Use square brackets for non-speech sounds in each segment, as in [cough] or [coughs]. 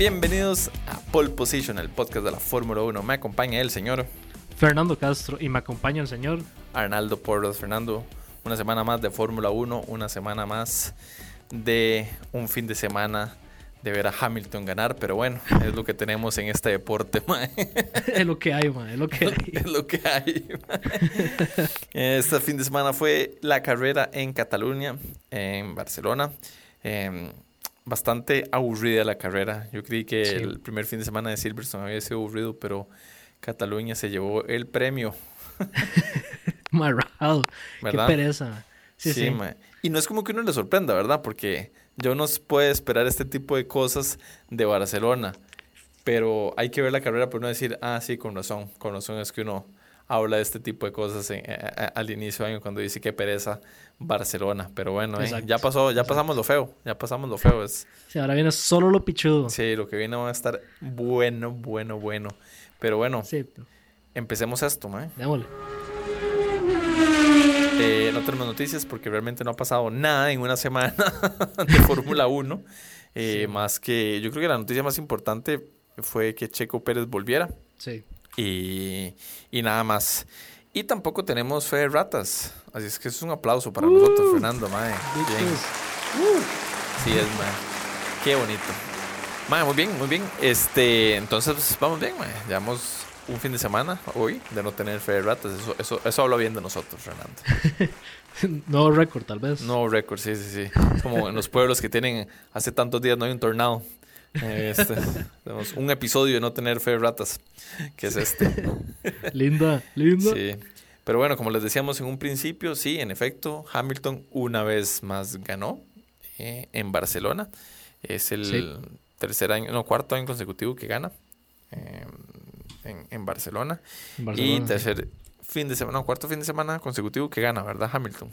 Bienvenidos a Pole Position, el podcast de la Fórmula 1. Me acompaña el señor Fernando Castro y me acompaña el señor Arnaldo Porras. Fernando, una semana más de Fórmula 1, una semana más de un fin de semana de ver a Hamilton ganar, pero bueno, es lo que tenemos en este deporte, [laughs] mae. es lo que hay, mae, es lo que hay. es lo que hay. Este fin de semana fue la carrera en Cataluña, en Barcelona. Em, bastante aburrida la carrera. Yo creí que el primer fin de semana de Silverstone había sido aburrido, pero Cataluña se llevó el premio. [laughs] Marrado. Qué pereza. Sí, sí. Y no es como que uno le sorprenda, ¿verdad? Porque yo no puedo esperar este tipo de cosas de Barcelona. Pero hay que ver la carrera por no decir, ah, sí, con razón. Con razón es que uno habla de este tipo de cosas al inicio de año cuando dice que pereza Barcelona. Pero bueno, eh, ya pasó, ya pasamos lo feo. Ya pasamos lo feo. Es... Sí, ahora viene solo lo pichudo. Sí, lo que viene va a estar bueno, bueno, bueno. Pero bueno, empecemos esto, ¿eh? Démosle. Eh, no tenemos noticias porque realmente no ha pasado nada en una semana [laughs] de Fórmula 1. Eh, más que yo creo que la noticia más importante fue que Checo Pérez volviera. Sí. Y, y nada más. Y tampoco tenemos fe de ratas. Así es que es un aplauso para nosotros, uh. Fernando, mae. Bien. Sí, es, mae. Qué bonito. Mae, muy bien, muy bien. Este, entonces, pues, vamos bien, mae. Llevamos un fin de semana hoy de no tener fe de ratas. Eso, eso, eso habla bien de nosotros, Fernando. [laughs] nuevo récord, tal vez. Nuevo récord, sí, sí, sí. Como en los pueblos que tienen hace tantos días no hay un tornado. Este, tenemos un episodio de no tener fe de ratas, que es este. [laughs] linda, linda. Sí. Pero bueno, como les decíamos en un principio, sí, en efecto, Hamilton una vez más ganó eh, en Barcelona. Es el tercer año, no, cuarto año consecutivo que gana. Eh, en, Barcelona. Y tercer fin de semana, cuarto fin de semana consecutivo que gana, ¿verdad, Hamilton?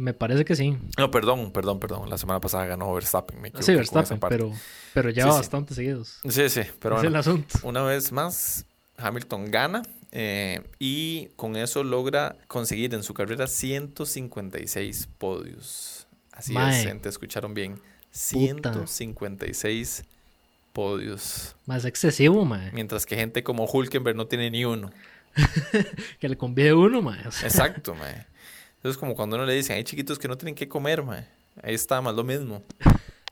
Me parece que sí. No, perdón, perdón, perdón. La semana pasada ganó Verstappen. Me sí, Verstappen, pero, pero ya bastante seguidos. Sí, sí, pero es el asunto. una vez más, Hamilton gana eh, y con eso logra conseguir en su carrera 156 podios. Así es, gente, escucharon bien. 156 podios. Más excesivo, mae. Mientras que gente como Hulkenberg no tiene ni uno. [laughs] que le conviene uno, mae. Exacto, mae. Entonces, como cuando uno le dice, hay chiquitos que no tienen que comer, mae. Ahí está, más lo mismo.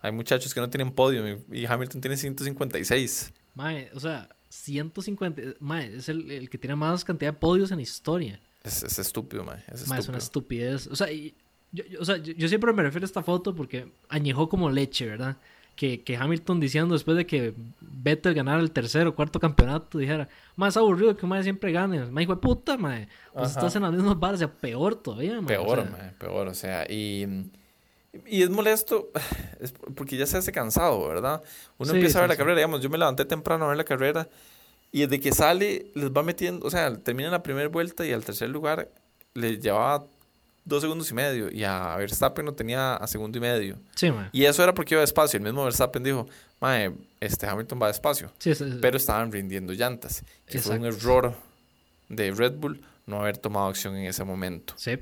Hay muchachos que no tienen podio y Hamilton tiene 156. Mae, o sea, 150. Mae, es el, que tiene más cantidad de podios en historia. Es, es estúpido, mae. Es, es una estupidez. O sea, yo, o sea yo, yo, siempre me refiero a esta foto porque añejó como leche, ¿verdad? Que, Hamilton diciendo después de que Vettel ganara el tercer o cuarto campeonato, dijera, más aburrido que más siempre gane. Me dijo, puta, mae. Pues estás en las mismas barras, o sea, peor todavía, Peor, peor, o sea, y, y es molesto [sighs] es porque ya se hace cansado, ¿verdad? Uno empieza a ver la carrera, digamos, yo me levanté temprano a ver la carrera y desde que sale les va metiendo, o sea, termina la primera vuelta y al tercer lugar le llevaba dos segundos y medio y a Verstappen lo tenía a segundo y medio. Sí, Y eso era porque iba despacio. El mismo Verstappen dijo, mae, este Hamilton va despacio. Sí, Pero estaban rindiendo llantas. Y fue un error de Red Bull no haber tomado acción en ese momento. Sí,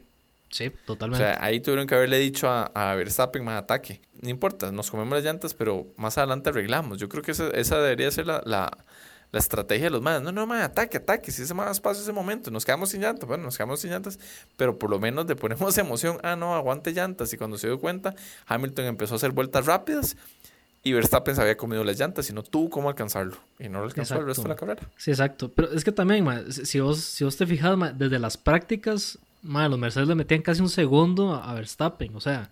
sí, totalmente. O sea, ahí tuvieron que haberle dicho a, a Verstappen más ataque. No importa, nos comemos las llantas, pero más adelante arreglamos. Yo creo que esa, esa debería ser la, la la estrategia de los más. No, no, ataque, ataque. Si se más espacio ese momento, nos quedamos sin llantas. Bueno, nos quedamos sin llantas, pero por lo menos le ponemos [laughs] emoción. Ah, no, aguante llantas. Y cuando se dio cuenta, Hamilton empezó a hacer vueltas rápidas y Verstappen se había comido las llantas y no tuvo cómo alcanzarlo. Y no lo alcanzó el resto de la carrera. Sí, exacto. Pero es que también, si, vos, si vos te fijas, desde las prácticas, Madre, los Mercedes le metían casi un segundo a Verstappen, o sea,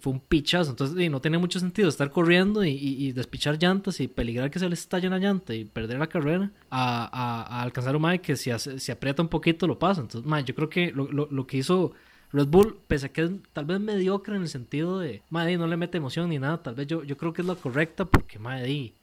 fue un pichazo. Entonces, no tiene mucho sentido estar corriendo y, despichar llantas y peligrar que se le estalle una llanta y perder la carrera a, alcanzar un Mae que si, si, aprieta un poquito lo pasa. Entonces, Mae, yo creo que lo, que hizo Red Bull, pese a que es tal vez mediocre en el sentido de, Mae, no le mete emoción ni nada, tal vez yo, yo creo que es la correcta porque, Mae,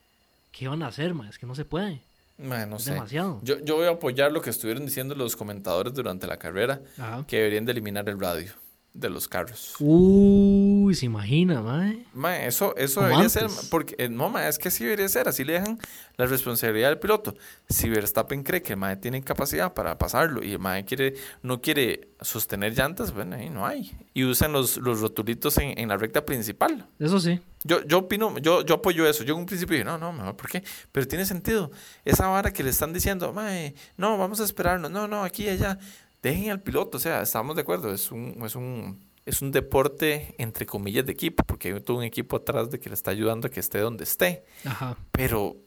¿qué van a hacer, Mae? Es que no se puede no sé. Demasiado. Yo, yo voy a apoyar lo que estuvieron diciendo los comentadores durante la carrera, que deberían de eliminar el radio. De los carros. Uy, se imagina, mae. Mae, eso, eso debería ser, porque eh, no, mae, es que así debería ser, así le dejan la responsabilidad al piloto. Si Verstappen cree que el mae tiene capacidad para pasarlo y el mae quiere, no quiere sostener llantas, bueno, ahí no hay. Y usan los, los rotulitos en, en la recta principal. Eso sí. Yo, yo opino, yo, yo apoyo eso. Yo en un principio dije, no, no, mejor, ¿por qué? Pero tiene sentido. Esa vara que le están diciendo, mae, no, vamos a esperarnos, no, no, aquí y allá dejen al piloto, o sea, estamos de acuerdo, es un, es un, es un deporte entre comillas de equipo, porque hay todo un equipo atrás de que le está ayudando a que esté donde esté. Ajá. Pero,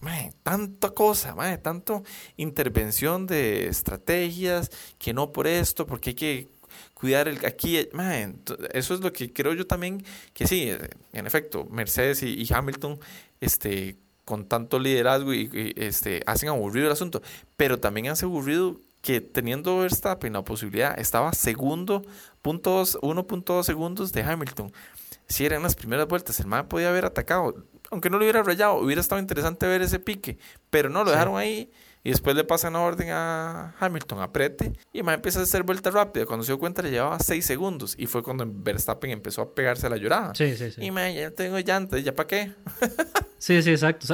man, tanta cosa, man, tanto intervención de estrategias, que no por esto, porque hay que cuidar el aquí, man, eso es lo que creo yo también, que sí, en efecto, Mercedes y, Hamilton, este con tanto liderazgo y, y, este hacen aburrido el asunto, pero también han aburrido que teniendo Verstappen la posibilidad, estaba segundo, 1.2 segundos de Hamilton. Si eran las primeras vueltas, el man podía haber atacado, aunque no lo hubiera rayado, hubiera estado interesante ver ese pique, pero no, lo dejaron ahí y después le pasan la orden a Hamilton, aprete. Y el empieza a hacer vuelta rápida. Cuando se dio cuenta le llevaba 6 segundos. Y fue cuando Verstappen empezó a pegarse a la llorada. Sí, sí, sí. Y man, ya tengo llantas, ¿ya para qué? [laughs] sí, sí, exacto.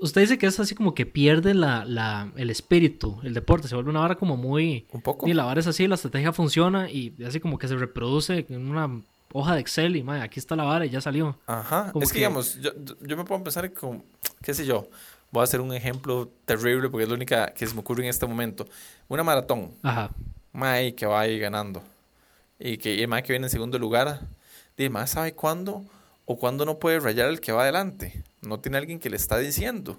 usted dice que es así como que pierde la, la, el espíritu, el deporte. Se vuelve una vara como muy... Un poco. Y la vara es así, la estrategia funciona y así como que se reproduce en una hoja de Excel y, man, aquí está la vara y ya salió. Ajá. es que, digamos, yo, yo me puedo pensar como, qué sé yo Voy a hacer un ejemplo terrible porque es la única que se me ocurre en este momento. Una maratón. Ajá. Mae que va ahí ganando. Y que el Mae que viene en segundo lugar. Dime, Mae sabe cuándo o cuándo no puede rayar el que va adelante. No tiene alguien que le está diciendo.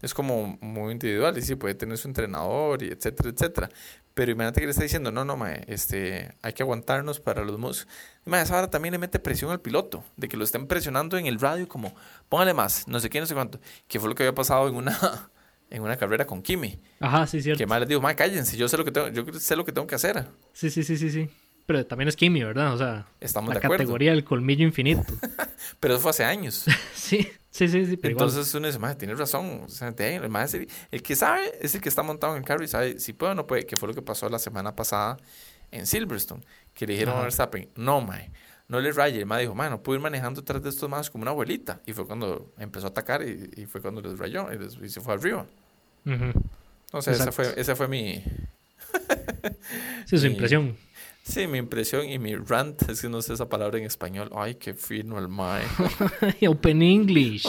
Es como muy individual. Y sí, puede tener su entrenador y etcétera, etcétera. Pero imagínate que le está diciendo, no, no, mae, este, hay que aguantarnos para los mus. Mae, esa también le mete presión al piloto, de que lo estén presionando en el radio como, póngale más, no sé qué, no sé cuánto. Que fue lo que había pasado en una, [laughs] en una carrera con Kimi. Ajá, sí, cierto. Que mae les digo, mae, cállense, yo sé lo que tengo, yo sé lo que tengo que hacer. Sí, sí, sí, sí, sí. Pero también es Kimi, ¿verdad? O sea, Estamos la categoría del colmillo infinito. [laughs] pero eso fue hace años. [laughs] sí. Sí, sí, sí. Entonces uno dice, madre, tienes razón. O sea, el, el, que sabe es el que está montado en el carro y sabe si puede o no puede, que fue lo que pasó la semana pasada en Silverstone, que le dijeron a Verstappen, no, mae, no le raye. El mae dijo, mae, no puedo ir manejando detrás de estos más como una abuelita. Y fue cuando empezó a atacar y, fue cuando les rayó y, se fue arriba. Entonces, esa fue, esa fue mi... sí, su [laughs] impresión. Sí, mi impresión y mi rant, es que no sé esa palabra en español. Ay, qué fino el mae. [laughs] Open English. [laughs]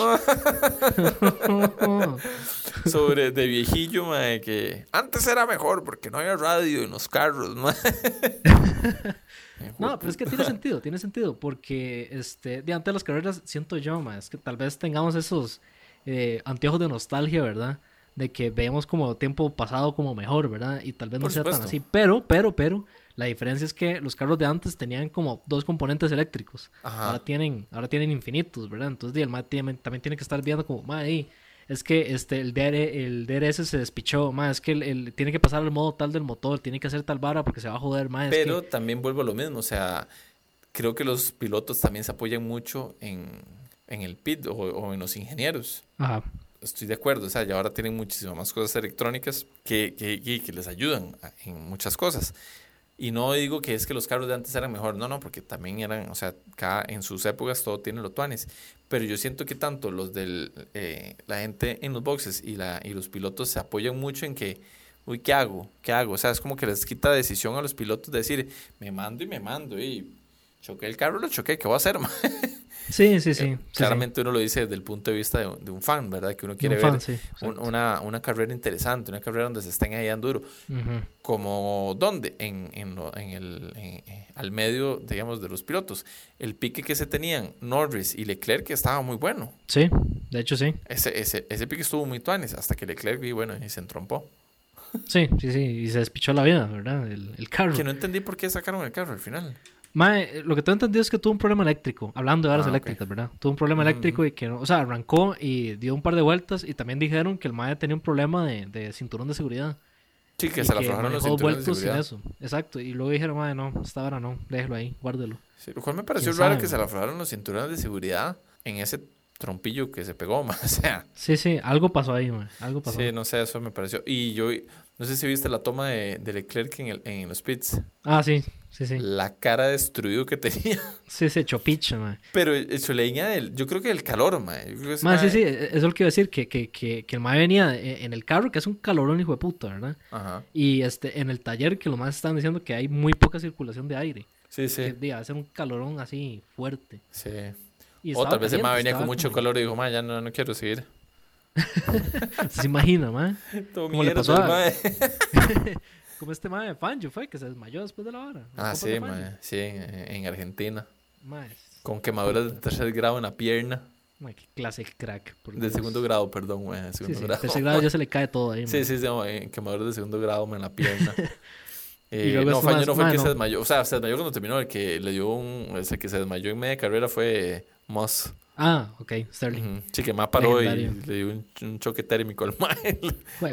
Sobre de viejillo, mae, que antes era mejor porque no había radio en los carros, mae. [laughs] no, pero es que tiene sentido, tiene sentido, porque este, de antes de las carreras siento yo, mae, es que tal vez tengamos esos eh, anteojos de nostalgia, ¿verdad? De que vemos como tiempo pasado como mejor, ¿verdad? Y tal vez no sea tan así, pero, pero, pero la diferencia es que los carros de antes tenían como dos componentes eléctricos. Ahora tienen, ahora tienen infinitos, ¿verdad? Entonces el MAT también tiene que estar viendo como, madre, es que este, el, el DRS se despichó, más es que el, tiene que pasar al modo tal del motor, tiene que hacer tal vara porque se va a joder, más. Pero también vuelvo a lo mismo, o sea, creo que los pilotos también se apoyan mucho en, el pit o, en los ingenieros. Ajá estoy de acuerdo, o sea, ya ahora tienen muchísimas más cosas electrónicas que, que, que, les ayudan en muchas cosas. Y no digo que es que los carros de antes eran mejor, no, no, porque también eran, o sea, cada, en sus épocas todo tiene los tuanes. Pero yo siento que tanto los de eh, la gente en los boxes y, la, y los pilotos se apoyan mucho en que, uy, ¿qué hago? ¿Qué hago? O sea, es como que les quita decisión a los pilotos de decir, me mando y me mando, y choqué el carro, lo choqué, ¿qué voy a hacer? [laughs] Sí, sí, sí. Claramente uno lo dice desde el punto de vista de, un fan, ¿verdad? Que uno quiere ver una, una, carrera interesante, una carrera donde se estén ahí duro. Como, ¿dónde? En, en, en el, eh, al medio, digamos, de los pilotos. El pique que se tenían Norris y Leclerc estaba muy bueno. Sí, de hecho sí. Ese, ese, ese pique estuvo muy tuanes hasta que Leclerc, y bueno, y se entrompó. Sí, sí, sí, y se despichó la vida, ¿verdad? El, el carro. Que no entendí por qué sacaron el carro al final. Mae, lo que tengo entendido es que tuvo un problema eléctrico, hablando de horas ah, eléctricas, ¿verdad? Tuvo un problema eléctrico y que, no, o sea, arrancó y dio un par de vueltas y también dijeron que el Mae tenía un problema de, de cinturón de seguridad. Sí, que se le aflojaron los cinturones de seguridad. eso. Exacto, y luego dijeron, Mae, no, esta hora no, déjelo ahí, guárdelo. Sí, lo cual me pareció raro que se le aflojaron los cinturones de seguridad en ese trompillo que se pegó, [laughs] ma. O sea. Sí, sí, algo pasó ahí, ma. Algo pasó. Sí, no sé, eso me pareció. Y yo, no sé si viste la toma de, de Leclerc en, el, en los pits. Ah, sí, sí, sí. La cara destruido que tenía. [laughs] Sí, se echó picha, ma. Pero eso leña del, yo creo que el calor, ma. ma, sí, sí, e, eso es lo que iba a decir, que, que, que, que el ma venía en el carro, que es un calorón hijo de puta, ¿verdad? Ajá. Y este, en el taller, que lo más están diciendo que hay muy poca circulación de aire. Sí, sí. Que, ser un calorón así fuerte. Sí. o tal vez el ma venía con mucho calor y dijo, ma, ya no, no quiero seguir. ¿Se imagina, ma? ¿Cómo le pasó a... [laughs] Como este ma de Fangio fue, que se desmayó después de la hora. Ah, sí, ma, sí, en, Argentina. Con quemaduras de tercer grado en la pierna. Ma, qué clase de crack. de segundo grado, perdón, ma, de segundo grado. tercer grado ya se le cae todo ahí, Sí, sí, sí, quemaduras de segundo grado en la pierna. [laughs] Eh, no, Fangio no fue el que se desmayó. O sea, se desmayó cuando terminó. El que le dio un. El que se desmayó en media carrera fue Moss. Ah, ok, Sterling. Sí, que más paró y le dio un, choque térmico al [laughs] mae.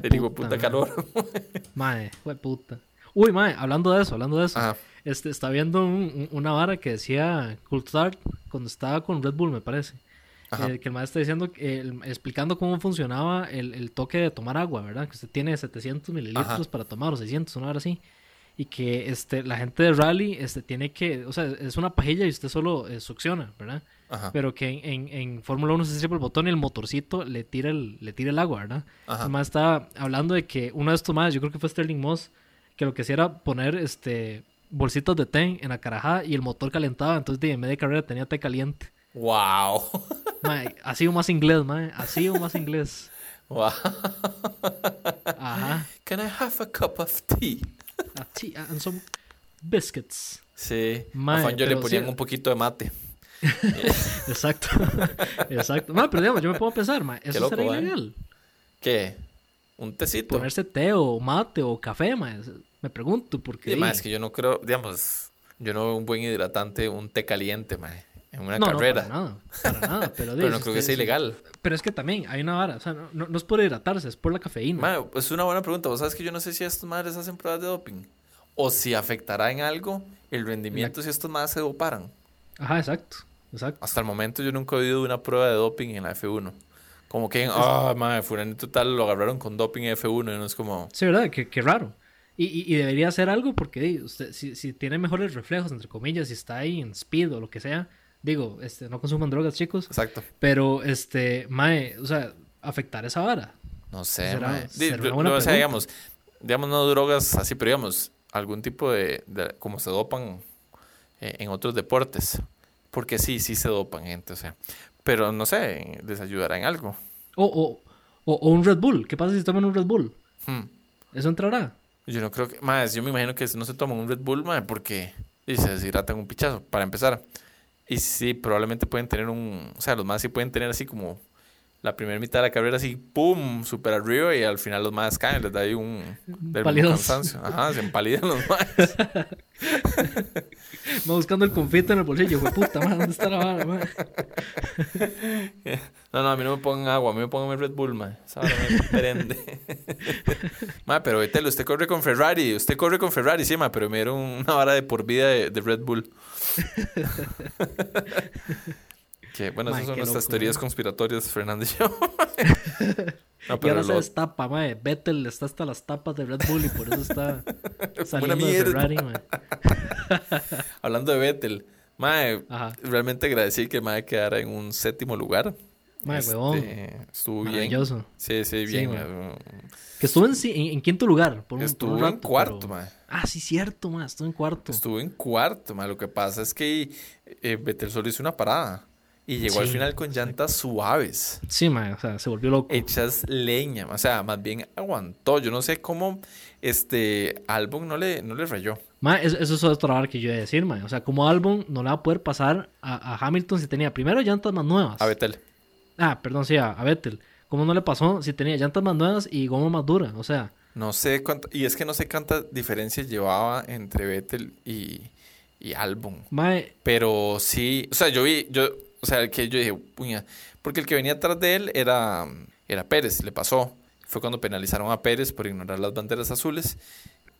Le digo, puta calor. [laughs] mae, fue puta. Uy, mae, hablando de eso, hablando de eso. Este, está viendo una vara que decía Coulthard cuando estaba con Red Bull, me parece. Eh, que el maestro está diciendo, explicando cómo funcionaba el, el, toque de tomar agua, ¿verdad? Que usted tiene 700 mililitros para tomar o 600, una hora así y que este, la gente de rally este, tiene que, o sea, es una pajilla y usted solo eh, succiona, ¿verdad? Pero que en, en, Fórmula 1 se sirve el botón y el motorcito le tira el, le tira el agua, ¿verdad? Además estaba hablando de que uno de estos más, yo creo que fue Sterling Moss, que lo que hacía era poner este bolsitos de té en la carajada y el motor calentaba, entonces en media carrera tenía té caliente. ¡Wow! ha sido más inglés, mae, ha sido más inglés. [laughs] Wow. Ajá. Can I have a cup of tea? A tea and some biscuits. Sí. a yo le ponían un poquito de mate. [laughs] exacto. exacto. No, pero digamos, yo me puedo pensar, ma, ¿eso sería ¿eh? ilegal? ¿Qué? ¿Un tecito? Ponerse té o mate o café, ma. Me pregunto, porque. Sí, es que yo no creo, digamos, yo no veo un buen hidratante, un té caliente, ma, en una carrera. No, para nada, para nada. Pero, [laughs] pero no creo que sea ilegal. Pero es que también hay una vara, o sea, no, no, es por hidratarse, es por la cafeína. Ma, es una buena pregunta. Vos sabes que yo no sé si estos madres hacen pruebas de doping o si afectará en algo el rendimiento si estos madres se doparan. Ajá, exacto. Exacto. Hasta el momento yo nunca he oído una prueba de doping en la F1. Como que, ah, oh, madre, fulanito tal lo agarraron con doping en F1 y no es como... Sí, ¿verdad? Qué, qué raro. Y, y, debería hacer algo porque usted, si, si, tiene mejores reflejos, entre comillas, si está ahí en speed o lo que sea, digo, este, no consuman drogas, chicos. Exacto. Pero, este, mae, o sea, afectar esa vara. No sé, mae. no, o sea, digamos, digamos, no drogas así, pero digamos, algún tipo de, de como se dopan eh, en otros deportes. Porque sí, sí se dopan gente, o sea. Pero no sé, les ayudará en algo. O, o, o, un Red Bull. ¿Qué pasa si toman un Red Bull? Hmm. ¿Eso entrará? Yo no creo que. Más, yo me imagino que no se toman un Red Bull, más porque y se deshidratan un pichazo, para empezar. Y sí, probablemente pueden tener un. O sea, los más sí pueden tener así como la primera mitad de la carrera así, ¡pum! Súper arriba y al final los más caen, les da ahí un... cansancio. Ajá, se empalidan los más. [laughs] Va buscando el confite en el bolsillo, fue puta, man, ¿dónde está la vara, man? [laughs] No, no, a mí no me pongan agua, a mí me pongan Red Bull, man. Esa me prende. [laughs] ma, pero Betel, usted corre con Ferrari, usted corre con Ferrari, sí, ma, pero me dieron una vara de por vida de, de Red Bull bueno, esas son nuestras teorías conspiratorias, Fernando y yo. [laughs] no, pero y ahora se destapa, mae. Vettel está hasta las tapas de Red Bull y por eso está [laughs] saliendo de Ferrari, mae. [laughs] Hablando de Vettel, mae, realmente agradecí que mae quedara en un séptimo lugar. Mae, este, huevón. Estuvo bien. Sí, sí, bien. que estuvo en, en, quinto lugar. Por un, estuvo en cuarto, mae. Ah, sí, cierto, mae. Estuvo en cuarto. Estuvo en cuarto, mae. Lo que pasa es que eh, Vettel solo hizo una parada. Y llegó al final con llantas suaves. Sí, man, o sea, se volvió loco. Hechas leña, o sea, más bien aguantó. Yo no sé cómo este álbum no le, no le rayó. Ma, eso, es otra hora que yo iba a decir, man. O sea, como álbum no le va a poder pasar a, Hamilton si tenía primero llantas más nuevas. A Vettel. Ah, perdón, sí, a, Vettel. ¿Cómo no le pasó si tenía llantas más nuevas y goma más dura? O sea. No sé cuánto. Y es que no sé cuántas diferencias llevaba entre Vettel y, y álbum. Pero sí. O sea, yo vi. Yo, o sea, el que yo dije, puña, porque el que venía atrás de él era, era Pérez, le pasó. Fue cuando penalizaron a Pérez por ignorar las banderas azules.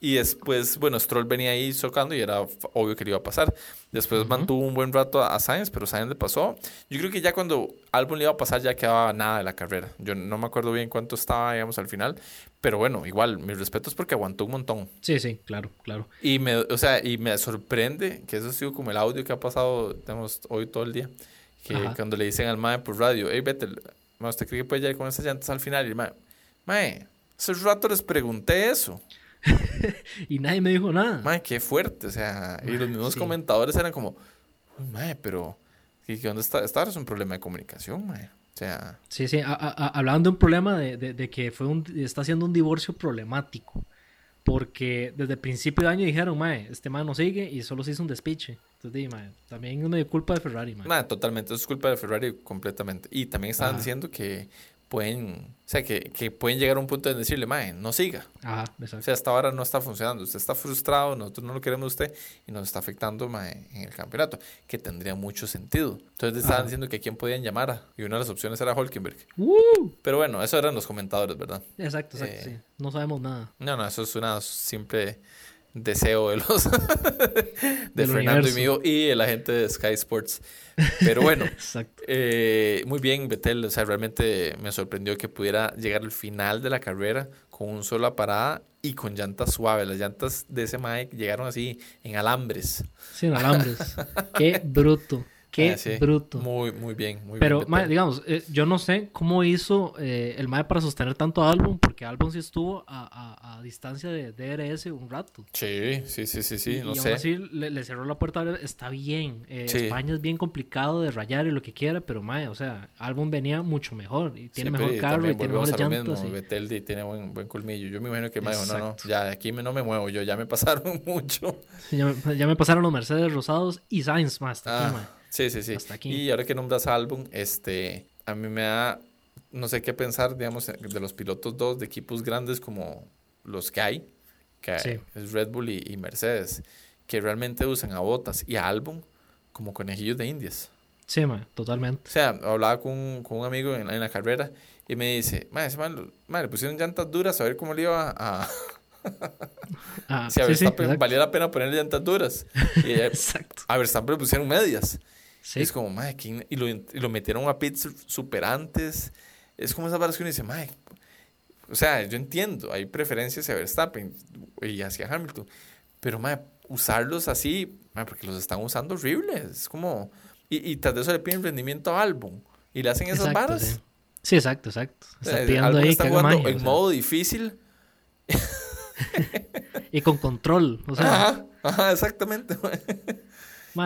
Y después, bueno, Stroll venía ahí socando y era obvio que le iba a pasar. Después mantuvo un buen rato a, Sainz, pero Sainz le pasó. Yo creo que ya cuando Albon le iba a pasar ya quedaba nada de la carrera. Yo no me acuerdo bien cuánto estaba, digamos, al final. Pero bueno, igual, mis respetos porque aguantó un montón. Sí, sí, claro, claro. Y me, o sea, y me sorprende que eso ha sido como el audio que ha pasado, tenemos hoy todo el día. Que cuando le dicen al mae por radio, hey, vete, ¿usted cree que puede llegar con esas llantas al final? Y el mae, mae, hace rato les pregunté eso. [laughs] y nadie me dijo nada. Mae, qué fuerte. O sea, y los mismos comentadores eran como, mae, pero ¿y dónde está? Esta es un problema de comunicación, mae. O sea. Sí, sí, hablando de un problema de, de, que fue un, está haciendo un divorcio problemático. Porque desde el principio de año dijeron, mae, este mae no sigue y solo se hizo un despiche. Entonces, mae, también es medio culpa de Ferrari, mae. totalmente, es culpa de Ferrari completamente. Y también estaban diciendo que pueden, o sea, que, que, pueden llegar a un punto de decirle, mae, no siga. Ajá, exacto. O sea, hasta ahora no está funcionando, usted está frustrado, nosotros no lo queremos usted y nos está afectando mae, en el campeonato, que tendría mucho sentido. Entonces estaban diciendo que a quién podían llamar y una de las opciones era Holkenberg. Pero bueno, eso eran los comentadores, ¿verdad? Exacto, exacto, eh, sí. No sabemos nada. No, no, eso es una simple deseo de los [laughs] de Fernando y mío y el agente de Sky Sports. Pero bueno, [laughs] eh, muy bien, Betel. O sea, realmente me sorprendió que pudiera llegar al final de la carrera con un solo parada y con llantas suaves. Las llantas de ese Mike llegaron así en alambres. Sí, en alambres. [laughs] Qué bruto. Qué ah, bruto. Muy, muy bien. Muy Pero, digamos, eh, yo no sé cómo hizo eh, el MAE para sostener tanto álbum, porque álbum sí estuvo a, a, distancia de DRS un rato. Sí, sí, sí, sí, sí, no y sé. Aún así le, cerró la puerta, está bien. Eh, España es bien complicado de rayar y lo que quiera, pero MAE, o sea, álbum venía mucho mejor y tiene mejor carro y tiene mejores llantas. Mismo, tiene buen, buen colmillo. Yo me imagino que MAE no, no, ya de aquí no me muevo yo, ya me pasaron [laughs] mucho. ya, me, ya, me, pasaron los Mercedes rosados y Sainz más. Ah. Sí, sí, sí. Y ahora que nombras álbum, este, a mí me da, no sé qué pensar, digamos, de los pilotos dos de equipos grandes como los que hay, que es Red Bull y, Mercedes, que realmente usan a Botas y a álbum como conejillos de indias. Sí, man, totalmente. O sea, hablaba con, con un amigo en, en, la carrera y me dice, madre, man, le pusieron llantas duras a ver cómo le iba a... [laughs] Ah, si a Verstappen valía la pena ponerle llantas duras. Y, [laughs] exacto. A Verstappen le pusieron medias. Es como, madre, y lo, y lo metieron a pits super antes. Es como esa barras que uno dice, madre, o sea, yo entiendo, hay preferencias hacia Verstappen y hacia Hamilton, pero madre, usarlos así, madre, porque los están usando horribles. Es como, y, y tras de eso le piden rendimiento a álbum y le hacen esas barras. Sí. exacto, exacto. Está pidiendo ahí está jugando en modo difícil. [laughs] y con control, o sea. Ajá, ajá exactamente [laughs]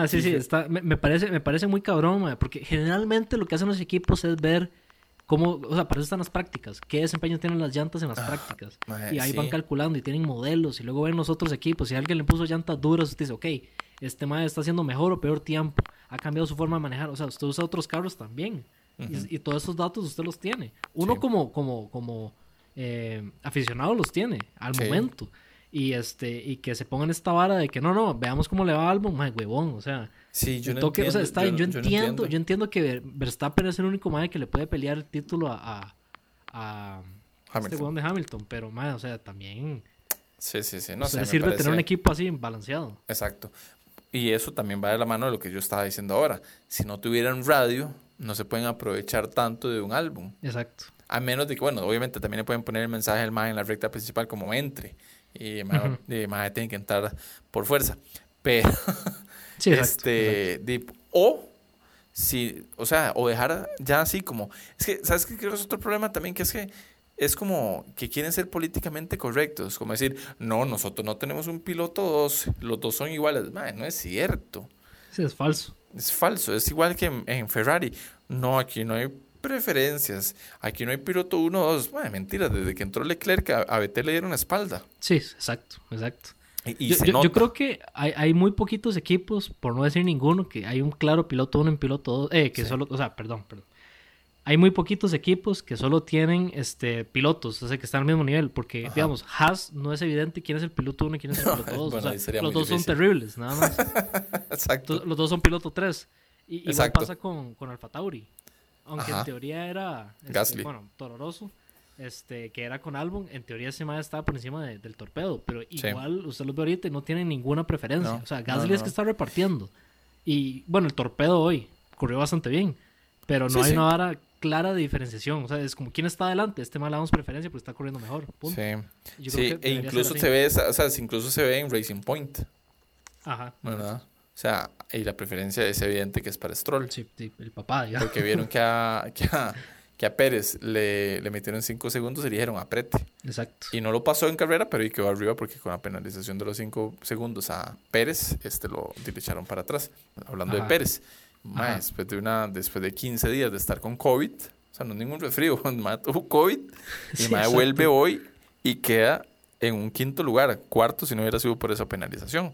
sí, sí, está, me, parece, me parece muy cabrón, porque generalmente lo que hacen los equipos es ver cómo, o sea, para eso están las prácticas, qué desempeño tienen las llantas en las ah, prácticas. y ahí van calculando y tienen modelos y luego ven los otros equipos. Si alguien le puso llantas duras, usted dice, ok, este madre está haciendo mejor o peor tiempo, ha cambiado su forma de manejar. O sea, usted usa otros carros también. y, todos esos datos usted los tiene. Uno como, como, como eh, aficionado los tiene al momento y este y que se pongan esta vara de que no, no, veamos cómo le va al álbum, mae, huevón, o sea, sí, yo no entiendo, o sea, está yo, yo, entiendo, yo, entiendo, que Verstappen es el único mae que le puede pelear el título a, a, este huevón de Hamilton, pero mae, o sea, también Sí, sí, sí, no sé, sirve tener un equipo así balanceado. Exacto. Y eso también va de la mano de lo que yo estaba diciendo ahora. Si no tuvieran radio, no se pueden aprovechar tanto de un álbum. Exacto. A menos de que, bueno, obviamente también le pueden poner el mensaje al mae en la recta principal como entre y más tiene que entrar por fuerza. Pero, [laughs] sí, este, o si, o sea, o dejar ya así como, es que, ¿sabes qué creo que es otro problema también? Que es que es como que quieren ser políticamente correctos, como decir, no, nosotros no tenemos un piloto dos, los dos son iguales. no es cierto. Sí, es falso. Es falso, es igual que en, Ferrari. No, aquí no hay preferencias. Aquí no hay piloto 1 2. Bueno, mentira, desde que entró Leclerc a, a le dieron la espalda. Sí, exacto, exacto. Y, yo, creo que hay, hay, muy poquitos equipos, por no decir ninguno, que hay un claro piloto 1 en piloto 2. Eh, que solo, o sea, perdón, perdón. Hay muy poquitos equipos que solo tienen este, pilotos, o sea, que están al mismo nivel, porque, digamos, Haas no es evidente quién es el piloto 1 y quién es el piloto 2. o sea, los dos son terribles, nada más. [laughs] Exacto. Los dos son piloto 3. Y igual pasa con, con Alfa Tauri. Aunque en teoría era. Este, bueno, Tororoso. este, que era con álbum, en teoría ese mae estaba por encima del torpedo, pero igual usted lo ve ahorita y no tiene ninguna preferencia. o sea, Gasly es que está repartiendo. Y bueno, el torpedo hoy corrió bastante bien, pero no hay una vara clara de diferenciación. O sea, es como quién está adelante. Este mal damos preferencia porque está corriendo mejor. Sí. sí, e incluso se ve, o sea, incluso se ve en Racing Point. Ajá. ¿Verdad? O sea, y la preferencia es evidente que es para Stroll. Sí, el papá, digamos. Porque vieron que a, que a, que a Pérez le, le metieron 5 segundos y le dijeron aprete. Exacto. Y no lo pasó en carrera, pero y quedó arriba porque con la penalización de los 5 segundos a Pérez, este lo echaron para atrás. Hablando de Pérez. después de una después de 15 días de estar con COVID, o sea, no es ningún resfrío, [laughs] el tuvo COVID y sí, vuelve hoy y queda en un quinto lugar, cuarto si no hubiera sido por esa penalización.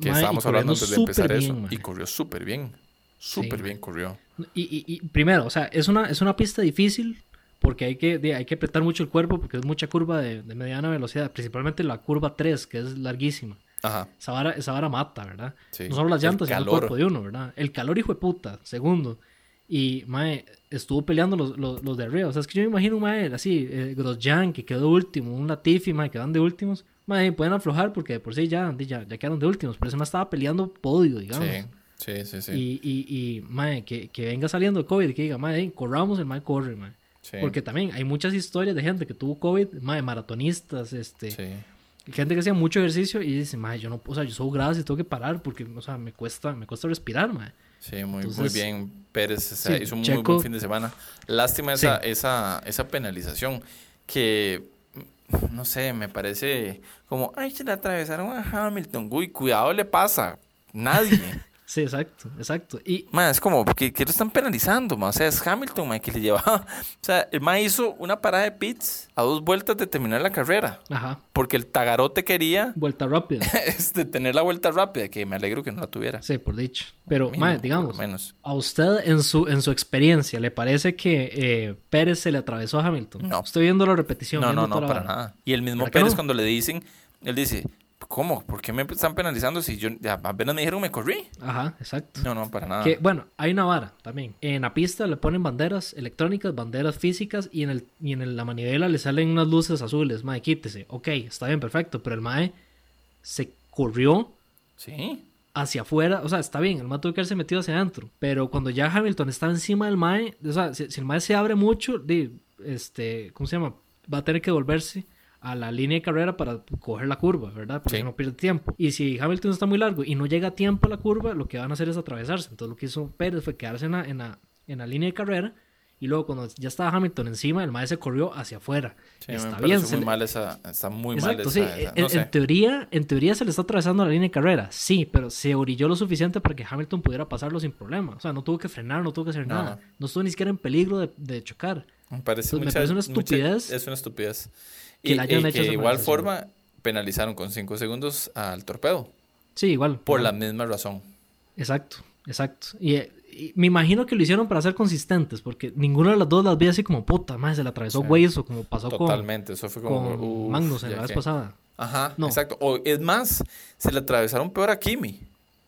Que estábamos hablando antes de empezar eso. Y corrió súper bien. Súper bien corrió. Y, y, primero, o sea, es una, es una pista difícil porque hay que, hay que apretar mucho el cuerpo porque es mucha curva de, mediana velocidad, principalmente la curva 3, que es larguísima. Ajá. Esa vara, esa vara mata, ¿verdad? No solo las llantas, sino el cuerpo de uno, ¿verdad? El calor, hijo de puta, segundo. Y, mae, estuvo peleando los, los, de arriba. O sea, es que yo me imagino, mae, así, eh, Grosjean, que quedó último, un Latifi, mae, que van de últimos. Mae, pueden aflojar porque de por sí ya, ya, ya quedaron de últimos. Pero ese mae estaba peleando podio, digamos. Sí. Sí, sí, sí. Y, y, y mae, que, que, venga saliendo de COVID y que diga, mae, corramos, el mae corre, mae. Porque también hay muchas historias de gente que tuvo COVID, mae, maratonistas, este. Gente que hacía mucho ejercicio y dice, mae, yo no, o sea, yo soy grasa y tengo que parar porque, o sea, me cuesta, me cuesta respirar, mae. Sí, muy, muy bien. Pérez hizo un muy buen fin de semana. Lástima esa, esa, esa penalización que no sé, me parece como, ay, se le atravesaron a Hamilton. Uy, cuidado le pasa. Nadie. [laughs] Sí, exacto, exacto. Y, es como, que, que lo están penalizando, O sea, es Hamilton, man, que le llevaba. [laughs] O sea, el man hizo una parada de pits a dos vueltas de terminar la carrera. Ajá. Porque el tagarote quería. Vuelta rápida. [laughs] este, tener la vuelta rápida, que me alegro que no la tuviera. Sí, por dicho. Pero, digamos, menos. a usted en su, en su experiencia, ¿le parece que eh, Pérez se le atravesó a Hamilton? No. Estoy viendo la repetición. No, no, no, para nada. Y el mismo Pérez, cuando le dicen, él dice, ¿Cómo? ¿Por qué me están penalizando si yo apenas me dijeron me corrí? Ajá, exacto. No, no, para nada. Que, bueno, hay una vara también. En la pista le ponen banderas electrónicas, banderas físicas y en, el, y en la manivela le salen unas luces azules. Mae, quítese. Ok, está bien, perfecto. Pero el Mae se corrió. Sí. Hacia afuera, o sea, está bien, el Mae tuvo que haberse metido hacia adentro. Pero cuando ya Hamilton está encima del Mae, o sea, si, el Mae se abre mucho, este, ¿cómo se llama? Va a tener que volverse a la línea de carrera para coger la curva, ¿verdad? Porque no pierde tiempo. Y si Hamilton está muy largo y no llega a tiempo a la curva, lo que van a hacer es atravesarse. Entonces lo que hizo Pérez fue quedarse en la, en la, en la línea de carrera y luego cuando ya estaba Hamilton encima, el maestro se corrió hacia afuera. está bien. Muy mal esa, está muy mal esa, sí. en, teoría, en teoría se le está atravesando la línea de carrera, sí, pero se orilló lo suficiente para que Hamilton pudiera pasarlo sin problema. O sea, no tuvo que frenar, no tuvo que hacer nada. No estuvo ni siquiera en peligro de, de chocar. Me parece, me parece una estupidez. es una estupidez y, la que de igual forma penalizaron con 5 segundos al torpedo. Sí, igual. Por la misma razón. Exacto, exacto. Y, me imagino que lo hicieron para ser consistentes, porque ninguna de las dos las vi así como puta, más se le atravesó sí. o como pasó con. Totalmente, eso fue como. Magnus en la vez pasada. Ajá, exacto. O es más, se le atravesaron peor a Kimi.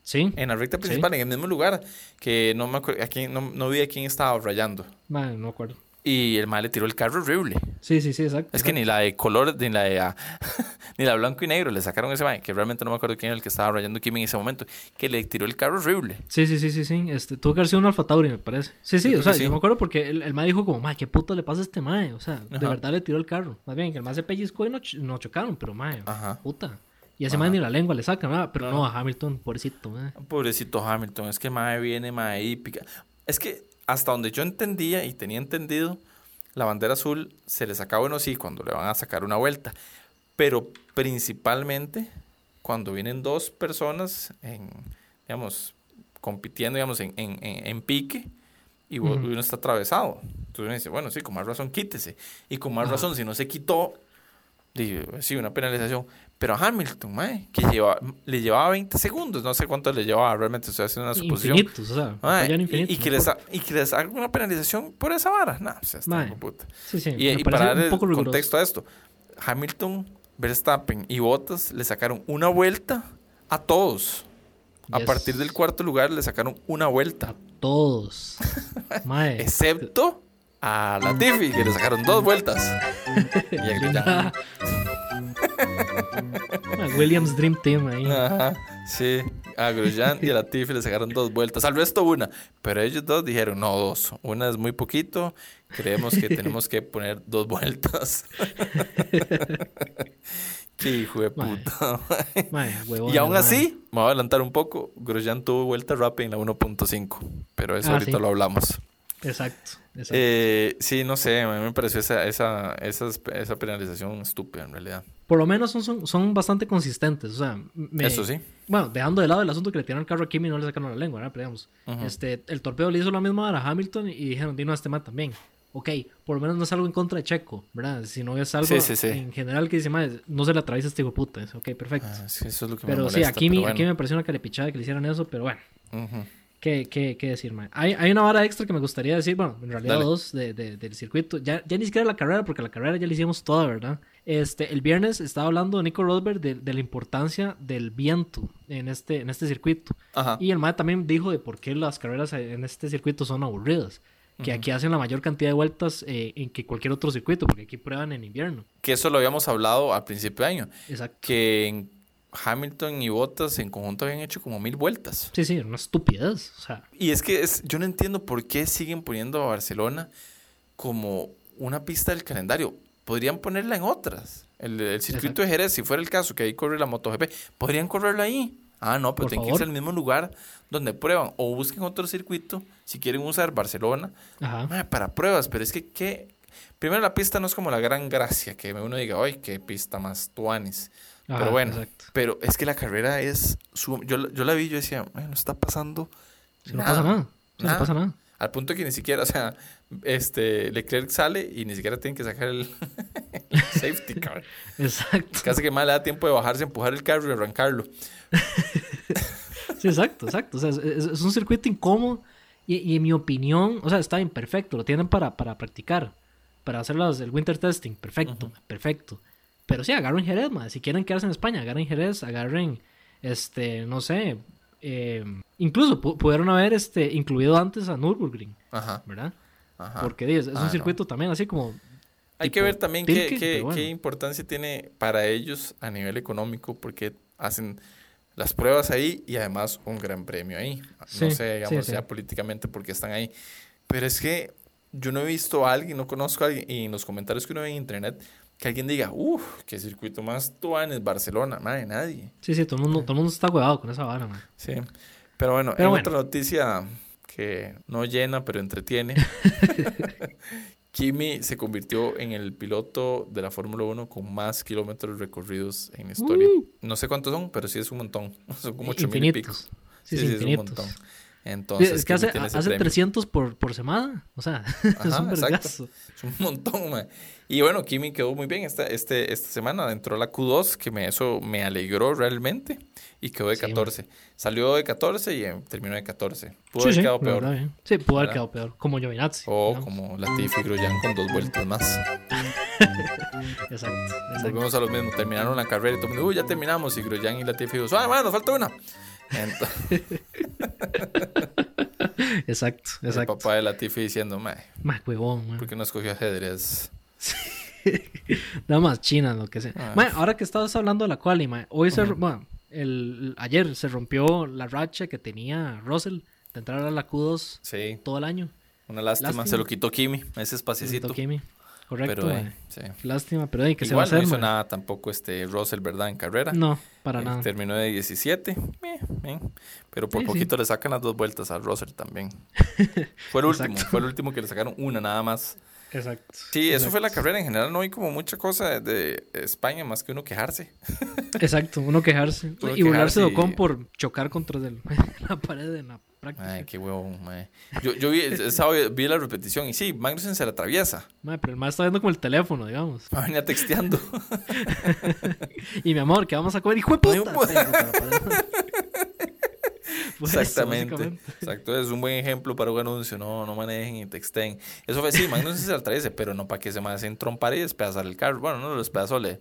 Sí. En la recta principal, en el mismo lugar, que no me acuerdo, aquí no, no vi a quién estaba rayando. no me acuerdo. Y el mal le tiró el carro horrible. Sí, sí, sí, exacto. Es que ni la de color, ni la de [laughs] ni la blanco y negro le sacaron ese mal, que realmente no me acuerdo quién era el que estaba rayando Kimi en ese momento, que le tiró el carro horrible. Sí, sí, sí, sí, sí. Este, tuvo que haber sido un Alfa Tauri, me parece. Sí, sí, o sea, yo me acuerdo porque el, el dijo como, mae, ¿qué puto le pasa a este mae? O sea, de verdad le tiró el carro. Más bien, que el mae se pellizcó y no, chocaron, pero mae, Ajá. puta. Y ese mae ni la lengua le saca, nada, pero no. a Hamilton, pobrecito, mae. Pobrecito Hamilton, es que mae viene, mae, y pica. Es que hasta donde yo entendía y tenía entendido la bandera azul se le saca, bueno, sí, cuando le van a sacar una vuelta, pero principalmente cuando vienen dos personas, en, digamos, compitiendo, digamos, en, en, en pique, y uno está atravesado. Entonces uno dice, bueno, sí, con más razón quítese. Y con más razón, si no se quitó, sí, una penalización. Pero a Hamilton, mae, que lleva, le llevaba 20 segundos, no sé cuánto le llevaba, realmente estoy haciendo una suposición. Infinitos, o sea, y, y, que les, y que les haga una penalización por esa vara. No, o sea, está puta. Sí, sí, y, para dar el contexto a esto, Hamilton, Verstappen y Bottas le sacaron una vuelta a todos. A partir del cuarto lugar le sacaron una vuelta. A todos. [laughs] Excepto a Latifi, que le sacaron dos vueltas. [laughs] y. Williams Dream Team ahí. Ajá, sí. A Grosjean y a Latifi le sacaron dos vueltas. Al resto una. Pero ellos dos dijeron, no, dos. Una es muy poquito. Creemos que tenemos que poner dos vueltas. [laughs] Qué hijo de puta. y aún así, me voy a adelantar un poco. Grosjean tuvo vuelta rápida en la 1.5. Pero eso ah, ahorita lo hablamos. Exacto. Eh, sí, no sé, a mí me pareció esa, esa, esa, penalización estúpida en realidad. Por lo menos son, son, bastante consistentes. O sea, Eso sí. Bueno, dejando de lado el asunto que le tiraron el carro a Kimi y no le sacaron la lengua, ¿verdad? Pero digamos, este, el torpedo le hizo lo mismo a Hamilton y dijeron, dino a este man también. Ok, por lo menos no es algo en contra de Checo, ¿verdad? Si no es algo en general que dice, no se le atraviesa este hijo puta. Ok, perfecto. Ah, eso es lo que pero me sí, aquí, aquí me pareció una carepichada que le hicieran eso, pero bueno. ¿Qué, qué, qué decir, man? Hay, hay, una vara extra que me gustaría decir, bueno, en realidad dos de, del circuito. Ya, ya ni siquiera la carrera, porque la carrera ya la hicimos toda, ¿verdad? Este, el viernes estaba hablando Nico Rosberg de, de, la importancia del viento en este, en este circuito. Y el MAE también dijo de por qué las carreras en este circuito son aburridas. Que aquí hacen la mayor cantidad de vueltas eh, en que cualquier otro circuito, porque aquí prueban en invierno. Que eso lo habíamos hablado al principio de año. Exacto. Que en Hamilton y Bottas en conjunto habían hecho como mil vueltas. Sí, sí, una estupidez. O sea. Y es que es, yo no entiendo por qué siguen poniendo a Barcelona como una pista del calendario. Podrían ponerla en otras. El, circuito de Jerez, si fuera el caso, que ahí corre la MotoGP, podrían correrla ahí. Ah, no, pero tienen que irse al mismo lugar donde prueban. O busquen otro circuito, si quieren usar Barcelona, para pruebas. Pero es que, ¿qué? primero la pista no es como la gran gracia, que uno diga, ay, qué pista más tuanis pero bueno, pero es que la carrera es... Su, yo, yo la vi yo decía, no está pasando No pasa nada. No pasa nada. Al punto que ni siquiera, o sea, este, Leclerc sale y ni siquiera tienen que sacar el, [laughs] safety car. exacto. Casi que más le da tiempo de bajarse, empujar el carro y arrancarlo. sí, exacto, exacto. O sea, es, un circuito incómodo y, y, en mi opinión, o sea, está imperfecto. Lo tienen para, para practicar, para hacer el winter testing. Perfecto, perfecto. Pero sí, agarren Jerez, más. Si quieren quedarse en España, agarren Jerez, agarren, este, no sé, eh, incluso pudieron haber este, incluido antes a Nürburgring, Ajá. ¿verdad? Ajá. Porque es, un ah, circuito también así como... Hay que ver también qué, qué, importancia tiene para ellos a nivel económico, porque hacen las pruebas ahí y además un gran premio ahí. no sé, digamos, sea políticamente porque están ahí. Pero es que yo no he visto a alguien, no conozco a alguien, y en los comentarios que uno ve en internet, que alguien diga, uff, qué circuito más tuan es Barcelona, madre, nadie. Sí, sí, todo el mundo, todo el mundo está huevado con esa vara, man. Sí, pero bueno, hay otra noticia que no llena, pero entretiene. [laughs] Kimi se convirtió en el piloto de la Fórmula 1 con más kilómetros recorridos en historia. Uh. No sé cuántos son, pero sí es un montón. [laughs] Son como 8 mil y pico. Sí, sí, sí, es un montón. Entonces, es que hace, hace 300 por, por, semana. O sea, [laughs] es un vergazo. Es un montón, man. Y bueno, Kimi quedó muy bien esta, este, esta semana. Entró la Q2, que me, eso me alegró realmente. Y quedó de 14. Salió de 14 y eh, terminó de 14. Pudo haber quedado peor. Sí, pudo haber quedado peor. Como Giovinazzi. O como Latifi y Grosjean con dos vueltas más. [laughs] exacto. Volvemos a lo mismo. Terminaron la carrera y todo el mundo, uy, ya terminamos. Y Grosjean y Latifi dijo, ah, bueno, nos falta una. exacto, [laughs] exacto. El papá de Latifi diciendo, mae. Más huevón, ¿Por qué no escogió ajedrez? [laughs] Nada más China, lo que sea. Ah. ahora que estabas hablando de la quali, hoy se, bueno, el, ayer se rompió la racha que tenía Russell de entrar a la Q2 todo el año. Una lástima. se lo quitó Kimi, ese espacito. Kimi. Correcto, eh, Lástima, pero que Igual se va no hizo nada tampoco este Russell, ¿verdad? En carrera. No, para nada. Terminó de 17, pero por poquito le sacan las dos vueltas a Russell también. [laughs] fue el último, fue el último que le sacaron una nada más. Exacto. Sí, eso fue la carrera. En general no hay como mucha cosa de España más que uno quejarse. Exacto, uno quejarse. y burlarse de Ocon por chocar contra la pared de la práctica. Ay, qué huevo, Yo, yo vi, vi la repetición y sí, Magnussen se la atraviesa. pero el más está viendo como el teléfono, digamos. venía texteando. y mi amor, ¿qué vamos a comer? ¡Hijo de puta! [laughs] Exactamente. Exacto, es un buen ejemplo para un anuncio. No, no manejen y texten. Eso fue, sí, Magnus se atraviese, pero no para que se me hacen trompar y despedazar el carro. Bueno, no, los pedazos le,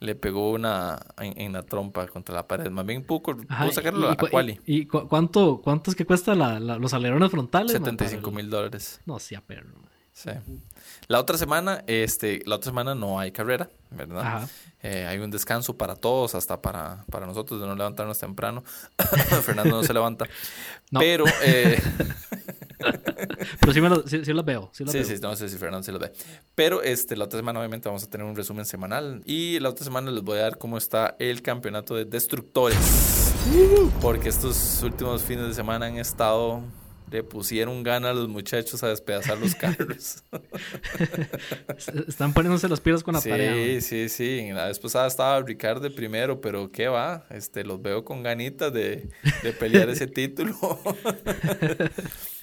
le pegó una en, la trompa contra la pared. Más bien pudo, sacarlo y, a Quali. ¿Y, cuánto, cuánto es que cuesta la, los alerones frontales? 75 mil dólares. No, sí, a perro. Sí. La otra semana, este, la otra semana no hay carrera, ¿verdad? Eh, hay un descanso para todos, hasta para, para nosotros de no levantarnos temprano. [coughs] Fernando no se levanta. Pero. [laughs] Eh... Pero sí, me lo, sí, los veo. Sí, sí, no sé si Fernando sí los ve. Pero este, la otra semana, obviamente, vamos a tener un resumen semanal. Y la otra semana les voy a dar cómo está el campeonato de destructores. Porque estos últimos fines de semana han estado le pusieron gana a los muchachos a despedazar los carros. [laughs] Están poniéndose los pies con la sí, pared. Sí, sí, sí. La vez pasada estaba Ricardo primero, pero ¿qué va? Este, los veo con ganitas de, pelear ese [laughs] título. [laughs]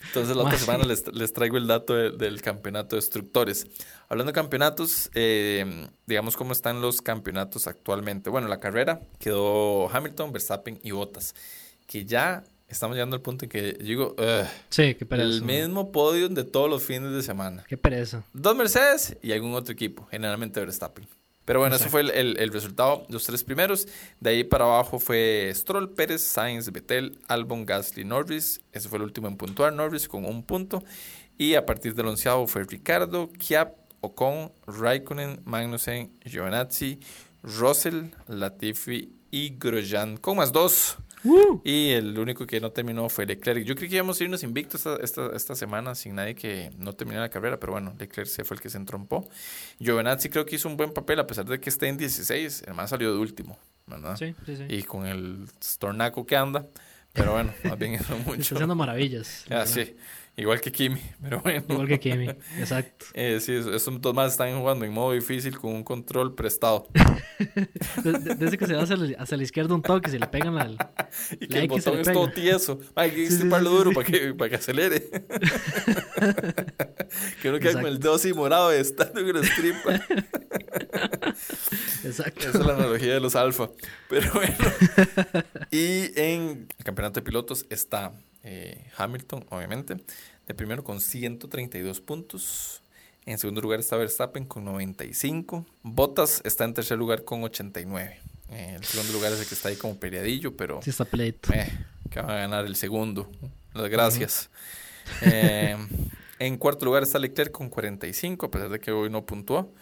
Entonces la otra semana les, traigo el dato del campeonato de destructores. Hablando de campeonatos, eh, digamos cómo están los campeonatos actualmente. Bueno, la carrera quedó Hamilton, Verstappen y Bottas, que ya estamos llegando al punto en que digo, sí, qué pereza. El mismo podio de todos los fines de semana. Qué pereza. Dos Mercedes y algún otro equipo, generalmente Verstappen. Pero bueno, ese fue el, el, resultado, los tres primeros. De ahí para abajo fue Stroll, Pérez, Sainz, Vettel, Albon, Gasly, Norris. Ese fue el último en puntuar, Norris con un punto. Y a partir del onceavo fue Ricardo, Kiap, Ocon, Raikkonen, Magnussen, Giovinazzi, Russell, Latifi y Grosjean con más dos. Y el único que no terminó fue Leclerc. Yo creí que íbamos a irnos invictos esta, esta, semana sin nadie que no terminara la carrera, pero bueno, Leclerc se fue el que se entrompó. Giovinazzi creo que hizo un buen papel, a pesar de que esté en 16, el más salió de último, ¿verdad? Sí, sí, sí. Y con el stornaco que anda, pero bueno, más bien [laughs] eso mucho. Está haciendo maravillas. Ah, sí. Igual que Kimi, [laughs] pero bueno. Igual que Kimi, [laughs] exacto. Eh, sí, estos dos más están jugando en modo difícil con un control prestado. [laughs] Desde que se va hacia, la izquierda un toque, se le pegan al. y que el botón es todo tieso. Hay que estiparlo duro para, que, para que acelere. que uno queda con el dedo así morado de estando en una tripa. Exacto. Esa es la analogía de los alfa. Pero bueno. y en el campeonato de pilotos está eh, Hamilton, obviamente. De primero con 132 puntos. En segundo lugar está Verstappen con 95. Bottas está en tercer lugar con 89. Eh, el segundo lugar es el que está ahí como peleadillo, pero... Sí está eh, que va a ganar el segundo. Las gracias. Eh, en cuarto lugar está Leclerc con 45, a pesar de que hoy no puntuó.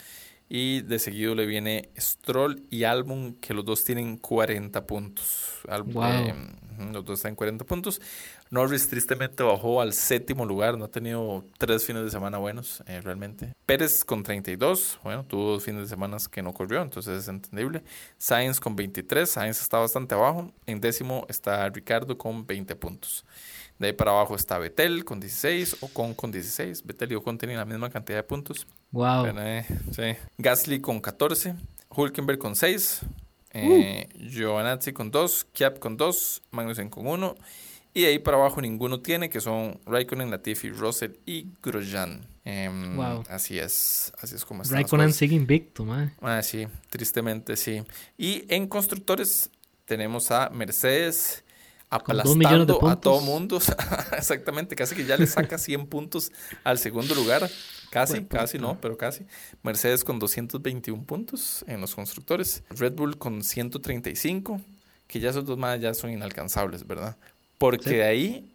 Y de seguido le viene Stroll y Albon, que los dos tienen 40 puntos. los dos están en 40 puntos. Norris tristemente bajó al séptimo lugar, no ha tenido tres fines de semana buenos eh, realmente. Pérez con 32, bueno, tuvo dos fines de semana que no corrió, entonces es entendible. Sainz con 23, Sainz está bastante abajo. En décimo está Ricardo con 20 puntos. De ahí para abajo está Betel con 16, Ocon con 16. Betel y Ocon tienen la misma cantidad de puntos. Wow. Eh, sí. Gasly con 14, Hulkenberg con 6, eh, uh. con 2, Kiap con 2, Magnussen con 1 y de ahí para abajo ninguno tiene, que son Raikkonen, Latifi, Russell y Grosjean. Em, wow. Así es, así es como está. Raikkonen sigue invicto, man. Ah, sí, tristemente sí. Y en constructores tenemos a Mercedes aplastando a todo mundo. [laughs] Exactamente, casi que ya le saca 100 puntos al segundo lugar. Casi, casi no, pero casi. Mercedes con 221 puntos en los constructores. Red Bull con 135, que ya esos dos más ya son inalcanzables, ¿verdad? Porque de ahí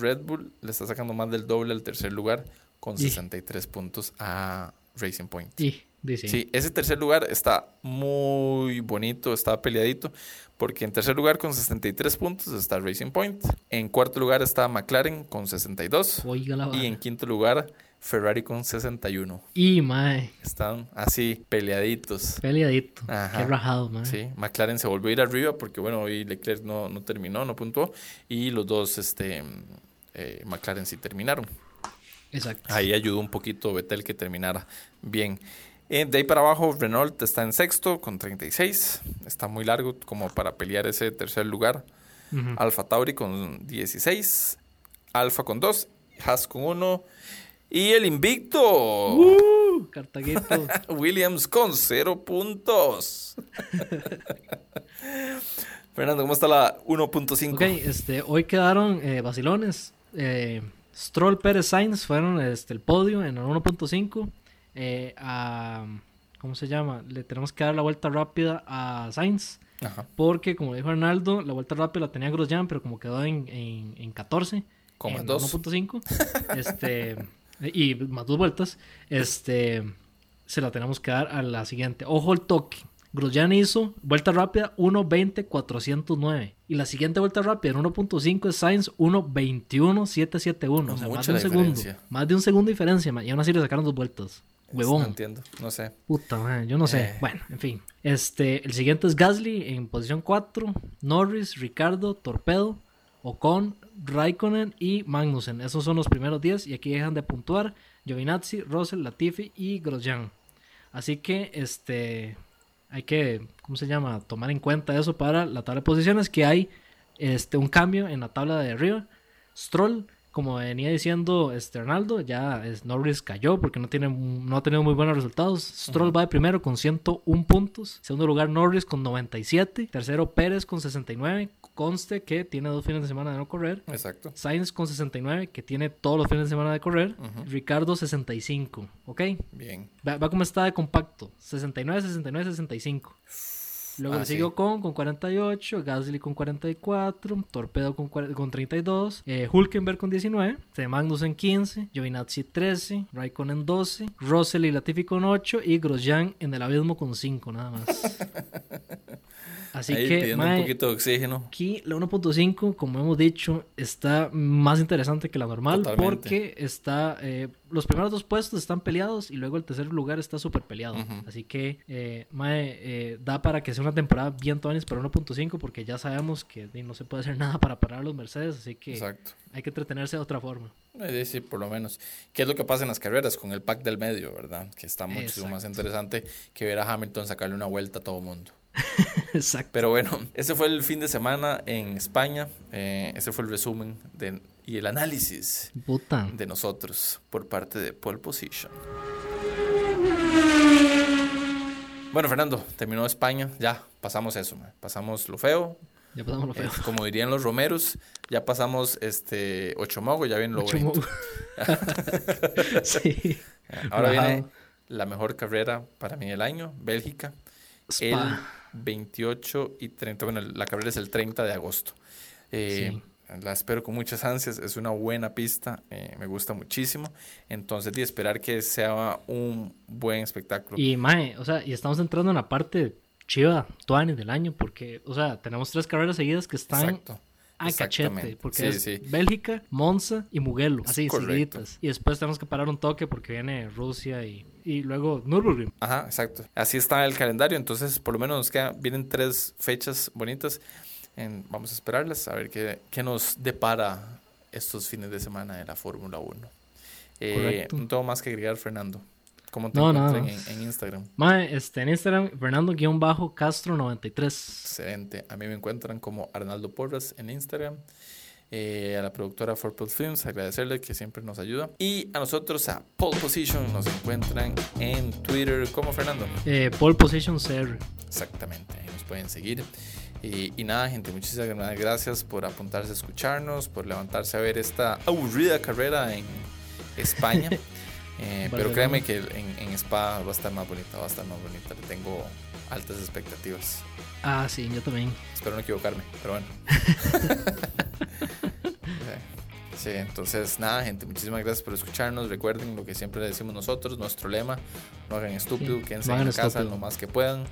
Red Bull le está sacando más del doble al tercer lugar con 63 puntos a Racing Point. Sí, sí, ese tercer lugar está muy bonito, está peleadito, porque en tercer lugar con 63 puntos está Racing Point, en cuarto lugar está McLaren con 62 y en quinto lugar Ferrari con 61. Y, mae. Están así, peleaditos. Peleadito. Qué rajado, mae. Sí, McLaren se volvió a ir arriba porque, bueno, hoy Leclerc no, no terminó, no puntuó. Y los dos, este, eh, McLaren sí terminaron. Exacto. Ahí ayudó un poquito Vettel que terminara bien. Eh, de ahí para abajo, Renault está en sexto con 36. Está muy largo como para pelear ese tercer lugar. Alfa Tauri con 16. Alfa con 2. Haas con 1. Y el invicto. Uh. [laughs] Williams con cero puntos. [laughs] Fernando, ¿cómo está la 1.5? Ok, este, hoy quedaron eh, vacilones. Eh, Stroll, Pérez, Sainz fueron este, el podio en el 1.5. Eh, ¿Cómo se llama? Le tenemos que dar la vuelta rápida a Sainz. Porque, como dijo Arnaldo, la vuelta rápida la tenía Grosjean, pero como quedó en, en, en 14. Como en 2.5. [laughs] este. Y más dos vueltas, este, se la tenemos que dar a la siguiente. Ojo el toque. Grosjean hizo vuelta rápida 1.20.409. Y la siguiente vuelta rápida en 1.5 es Sainz 1.21.771. O sea, más de un segundo. Más de un segundo de diferencia. Y aún así le sacaron dos vueltas. Huevón. No entiendo, no sé. Puta, yo no sé. Eh. Bueno, en fin. Este, el siguiente es Gasly en posición 4. Norris, Ricardo, Torpedo, Ocon, Raikkonen y Magnussen. Esos son los primeros 10 y aquí dejan de puntuar Giovinazzi, Russell, Latifi y Grosjean. Así que este hay que, ¿cómo se llama? Tomar en cuenta eso para la tabla de posiciones, que hay este, un cambio en la tabla de arriba. Stroll, como venía diciendo este ya es, Norris cayó porque no, tiene, no ha tenido muy buenos resultados. Stroll va de primero con 101 puntos. Segundo lugar Norris con 97. Tercero Pérez con 69 conste que tiene dos fines de semana de no correr. Exacto. Sainz con 69, que tiene todos los fines de semana de correr. Ricardo 65, ¿ok? Bien. Va, como está de compacto. 69, 69, 65. Luego le sigue con, con 48, Gasly con 44, Torpedo con, con 32, eh, Hulkenberg con 19, Magnus en 15, Giovinazzi 13, Raikkonen 12, Russell y Latifi con 8 y Grosjean en el abismo con 5 nada más. [laughs] Así que, un poquito de oxígeno. Aquí la 1.5, como hemos dicho, está más interesante que la normal porque está eh, los primeros dos puestos están peleados y luego el tercer lugar está súper peleado. Así que eh, mae, eh, da para que sea una temporada bien tonis para 1.5 porque ya sabemos que no se puede hacer [laughs] nada para parar los Mercedes, así que hay que entretenerse de otra forma. Sí, por lo menos. ¿Qué es lo que pasa en las carreras con el pack del medio, verdad? Que está mucho más interesante que ver a Hamilton sacarle una vuelta a todo mundo. [laughs] Exacto. Pero bueno, ese fue el fin de semana en España. Eh, ese fue el resumen de, y el análisis de nosotros por parte de Pole Position. Bueno, Fernando, terminó España. Ya pasamos eso. Pasamos lo feo. Ya pasamos lo feo. Eh, como dirían los romeros, ya pasamos este Ochomogo, ya viene lo bonito. [laughs] sí. Ahora viene la mejor carrera para mí del año, Bélgica. El 28 y 30. Bueno, la carrera es el 30 de agosto. Eh, la espero con muchas ansias. Es una buena pista. Eh, me gusta muchísimo. Entonces, de esperar que sea un buen espectáculo. Y, Mae, o sea, y estamos entrando en la parte chiva, tuanes del año, porque, o sea, tenemos tres carreras seguidas que están. Exacto a cachete, porque es Bélgica, Monza y Mugello, así, seguiditas. Y después tenemos que parar un toque porque viene Rusia y, y luego Nürburgring. Ajá, exacto. Así está el calendario, entonces por lo menos nos quedan, vienen tres fechas bonitas. En, vamos a esperarlas, a ver qué, qué, nos depara estos fines de semana de la Fórmula 1. Eh, no tengo más que agregar, Fernando. ¿Cómo te encuentran En, Instagram? este, en Instagram, Fernando-Castro93. Excelente. A mí me encuentran como Arnaldo Porras en Instagram. Eh, a la productora Forpol Films, agradecerle que siempre nos ayuda. Y a nosotros, a Pole Position, nos encuentran en Twitter como Fernando. Eh, Pole Position CR. Exactamente, ahí nos pueden seguir. Y, y, nada, gente, muchísimas gracias por apuntarse a escucharnos, por levantarse a ver esta aburrida carrera en España. [laughs] Eh, pero créeme que en, en, Spa va a estar más bonita, va a estar más bonita. Le tengo altas expectativas. Ah, sí, yo también. Espero no equivocarme, pero bueno. [laughs] Sí, entonces nada, gente, muchísimas gracias por escucharnos. Recuerden lo que siempre le decimos nosotros, nuestro lema, no hagan estúpido, quédense en casa lo más que puedan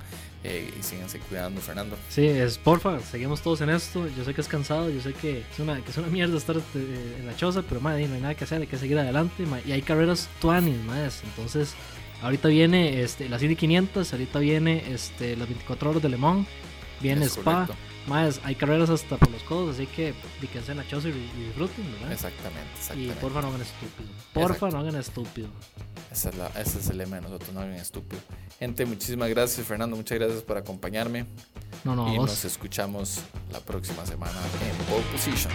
eh, y síganse cuidando, Fernando. Sí, es porfa, seguimos todos en esto. Yo sé que es cansado, yo sé que es una, que es una mierda estar eh, en la choza, pero madre, no hay nada que hacer, hay que seguir adelante. y hay carreras tuanis, más. Entonces, ahorita viene este, la City 500, ahorita viene este, las 24 horas de Le Mans, viene Spa. Más, hay carreras hasta por los codos, así que piquense nachoso y, y disfruten, ¿verdad? Exactamente, exactamente. Y porfa no hagan estúpido. Porfa no hagan estúpido. Esa es la, ese es el lema de nosotros, no hagan estúpido. Gente, muchísimas gracias, Fernando. Muchas gracias por acompañarme. No, no, y nos escuchamos la próxima semana en Pole Position.